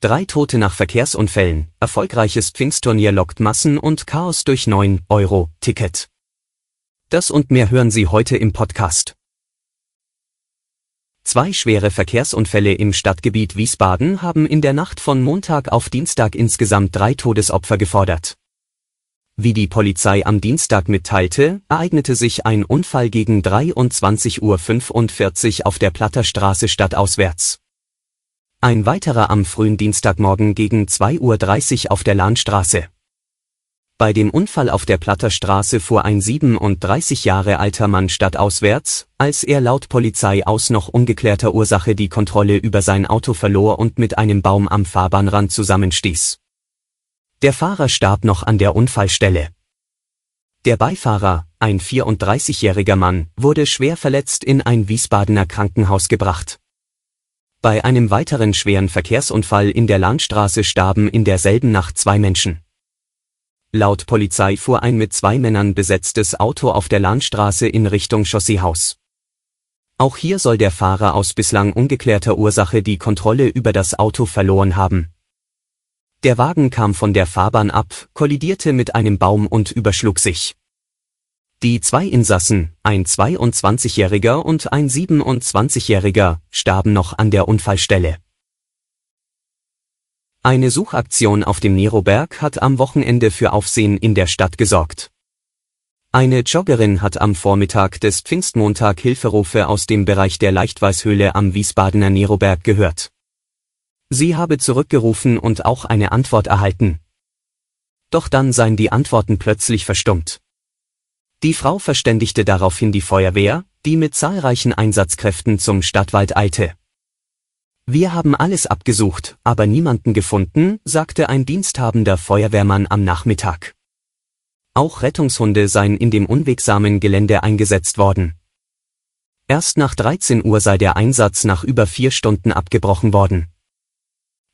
Drei Tote nach Verkehrsunfällen, erfolgreiches Pfingstturnier lockt Massen und Chaos durch 9 Euro Ticket. Das und mehr hören Sie heute im Podcast. Zwei schwere Verkehrsunfälle im Stadtgebiet Wiesbaden haben in der Nacht von Montag auf Dienstag insgesamt drei Todesopfer gefordert. Wie die Polizei am Dienstag mitteilte, ereignete sich ein Unfall gegen 23.45 Uhr auf der Platterstraße stadtauswärts. Ein weiterer am frühen Dienstagmorgen gegen 2.30 Uhr auf der Lahnstraße. Bei dem Unfall auf der Platterstraße fuhr ein 37 Jahre alter Mann stadtauswärts, als er laut Polizei aus noch ungeklärter Ursache die Kontrolle über sein Auto verlor und mit einem Baum am Fahrbahnrand zusammenstieß. Der Fahrer starb noch an der Unfallstelle. Der Beifahrer, ein 34-jähriger Mann, wurde schwer verletzt in ein Wiesbadener Krankenhaus gebracht. Bei einem weiteren schweren Verkehrsunfall in der Landstraße starben in derselben Nacht zwei Menschen. Laut Polizei fuhr ein mit zwei Männern besetztes Auto auf der Landstraße in Richtung Chausseehaus. Auch hier soll der Fahrer aus bislang ungeklärter Ursache die Kontrolle über das Auto verloren haben. Der Wagen kam von der Fahrbahn ab, kollidierte mit einem Baum und überschlug sich. Die zwei Insassen, ein 22-Jähriger und ein 27-Jähriger, starben noch an der Unfallstelle. Eine Suchaktion auf dem Neroberg hat am Wochenende für Aufsehen in der Stadt gesorgt. Eine Joggerin hat am Vormittag des Pfingstmontag Hilferufe aus dem Bereich der Leichtweißhöhle am Wiesbadener Neroberg gehört. Sie habe zurückgerufen und auch eine Antwort erhalten. Doch dann seien die Antworten plötzlich verstummt. Die Frau verständigte daraufhin die Feuerwehr, die mit zahlreichen Einsatzkräften zum Stadtwald eilte. Wir haben alles abgesucht, aber niemanden gefunden, sagte ein diensthabender Feuerwehrmann am Nachmittag. Auch Rettungshunde seien in dem unwegsamen Gelände eingesetzt worden. Erst nach 13 Uhr sei der Einsatz nach über vier Stunden abgebrochen worden.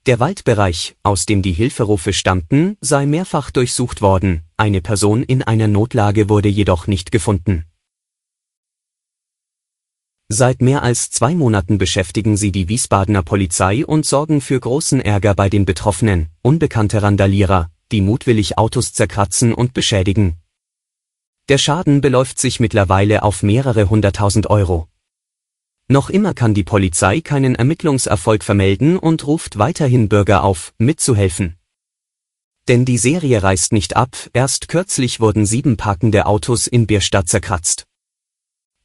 Der Waldbereich, aus dem die Hilferufe stammten, sei mehrfach durchsucht worden, eine Person in einer Notlage wurde jedoch nicht gefunden. Seit mehr als zwei Monaten beschäftigen sie die Wiesbadener Polizei und sorgen für großen Ärger bei den Betroffenen, unbekannte Randalierer, die mutwillig Autos zerkratzen und beschädigen. Der Schaden beläuft sich mittlerweile auf mehrere hunderttausend Euro. Noch immer kann die Polizei keinen Ermittlungserfolg vermelden und ruft weiterhin Bürger auf, mitzuhelfen. Denn die Serie reißt nicht ab, erst kürzlich wurden sieben parkende Autos in Bierstadt zerkratzt.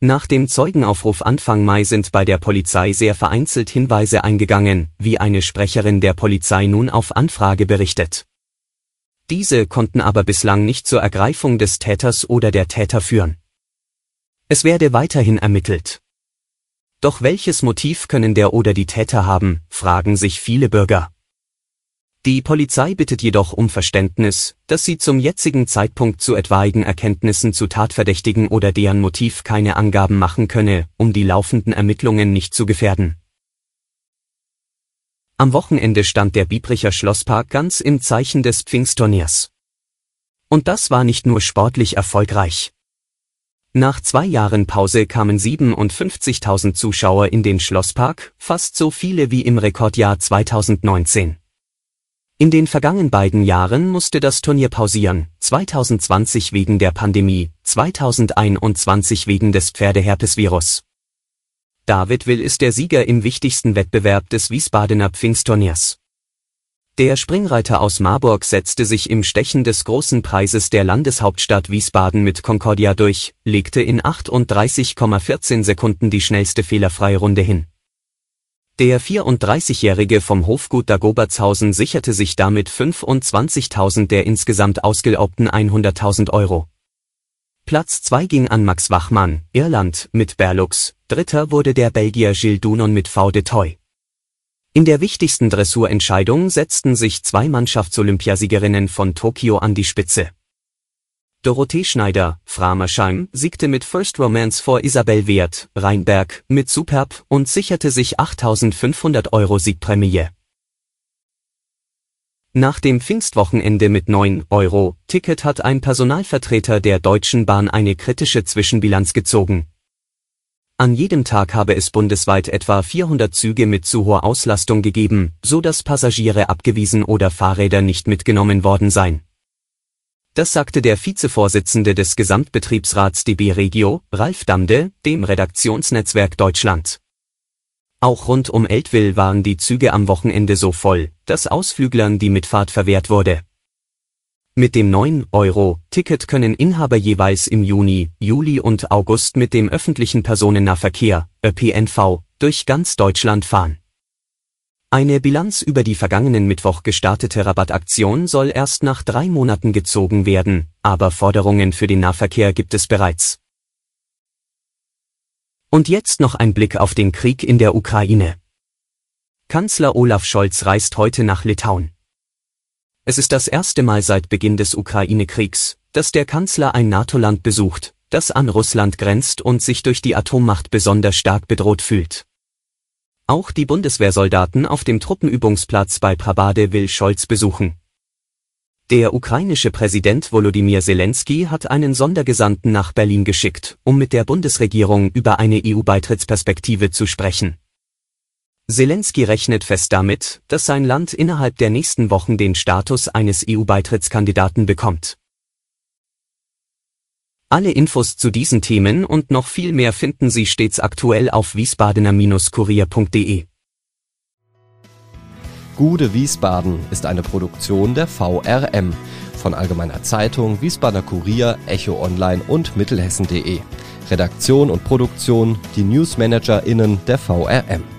Nach dem Zeugenaufruf Anfang Mai sind bei der Polizei sehr vereinzelt Hinweise eingegangen, wie eine Sprecherin der Polizei nun auf Anfrage berichtet. Diese konnten aber bislang nicht zur Ergreifung des Täters oder der Täter führen. Es werde weiterhin ermittelt. Doch welches Motiv können der oder die Täter haben, fragen sich viele Bürger. Die Polizei bittet jedoch um Verständnis, dass sie zum jetzigen Zeitpunkt zu etwaigen Erkenntnissen zu Tatverdächtigen oder deren Motiv keine Angaben machen könne, um die laufenden Ermittlungen nicht zu gefährden. Am Wochenende stand der Biebricher Schlosspark ganz im Zeichen des Pfingstturniers. Und das war nicht nur sportlich erfolgreich. Nach zwei Jahren Pause kamen 57.000 Zuschauer in den Schlosspark, fast so viele wie im Rekordjahr 2019. In den vergangenen beiden Jahren musste das Turnier pausieren, 2020 wegen der Pandemie, 2021 wegen des Pferdeherpesvirus. David Will ist der Sieger im wichtigsten Wettbewerb des Wiesbadener Pfingstturniers. Der Springreiter aus Marburg setzte sich im Stechen des großen Preises der Landeshauptstadt Wiesbaden mit Concordia durch, legte in 38,14 Sekunden die schnellste fehlerfreie Runde hin. Der 34-Jährige vom Hofgut Dagobertshausen sicherte sich damit 25.000 der insgesamt ausgelaubten 100.000 Euro. Platz 2 ging an Max Wachmann, Irland, mit Berlux, dritter wurde der Belgier Gilles Dunon mit V de Toy. In der wichtigsten Dressurentscheidung setzten sich zwei Mannschaftsolympiasiegerinnen von Tokio an die Spitze. Dorothee Schneider, Framersheim, siegte mit First Romance vor Isabel Wert, Rheinberg, mit Superb und sicherte sich 8500 Euro Siegprämie. Nach dem Pfingstwochenende mit 9 Euro Ticket hat ein Personalvertreter der Deutschen Bahn eine kritische Zwischenbilanz gezogen. An jedem Tag habe es bundesweit etwa 400 Züge mit zu hoher Auslastung gegeben, so dass Passagiere abgewiesen oder Fahrräder nicht mitgenommen worden seien. Das sagte der Vizevorsitzende des Gesamtbetriebsrats DB Regio, Ralf Damde, dem Redaktionsnetzwerk Deutschland. Auch rund um Eltville waren die Züge am Wochenende so voll, dass Ausflüglern die Mitfahrt verwehrt wurde. Mit dem 9-Euro-Ticket können Inhaber jeweils im Juni, Juli und August mit dem öffentlichen Personennahverkehr, ÖPNV, durch ganz Deutschland fahren. Eine Bilanz über die vergangenen Mittwoch gestartete Rabattaktion soll erst nach drei Monaten gezogen werden, aber Forderungen für den Nahverkehr gibt es bereits. Und jetzt noch ein Blick auf den Krieg in der Ukraine. Kanzler Olaf Scholz reist heute nach Litauen. Es ist das erste Mal seit Beginn des Ukraine-Kriegs, dass der Kanzler ein NATO-Land besucht, das an Russland grenzt und sich durch die Atommacht besonders stark bedroht fühlt. Auch die Bundeswehrsoldaten auf dem Truppenübungsplatz bei Prabade will Scholz besuchen. Der ukrainische Präsident Volodymyr Zelensky hat einen Sondergesandten nach Berlin geschickt, um mit der Bundesregierung über eine EU-Beitrittsperspektive zu sprechen. Zelensky rechnet fest damit, dass sein Land innerhalb der nächsten Wochen den Status eines EU-Beitrittskandidaten bekommt. Alle Infos zu diesen Themen und noch viel mehr finden Sie stets aktuell auf wiesbadener-kurier.de. Gude Wiesbaden ist eine Produktion der VRM von Allgemeiner Zeitung, Wiesbadener Kurier, Echo Online und Mittelhessen.de. Redaktion und Produktion die NewsmanagerInnen der VRM.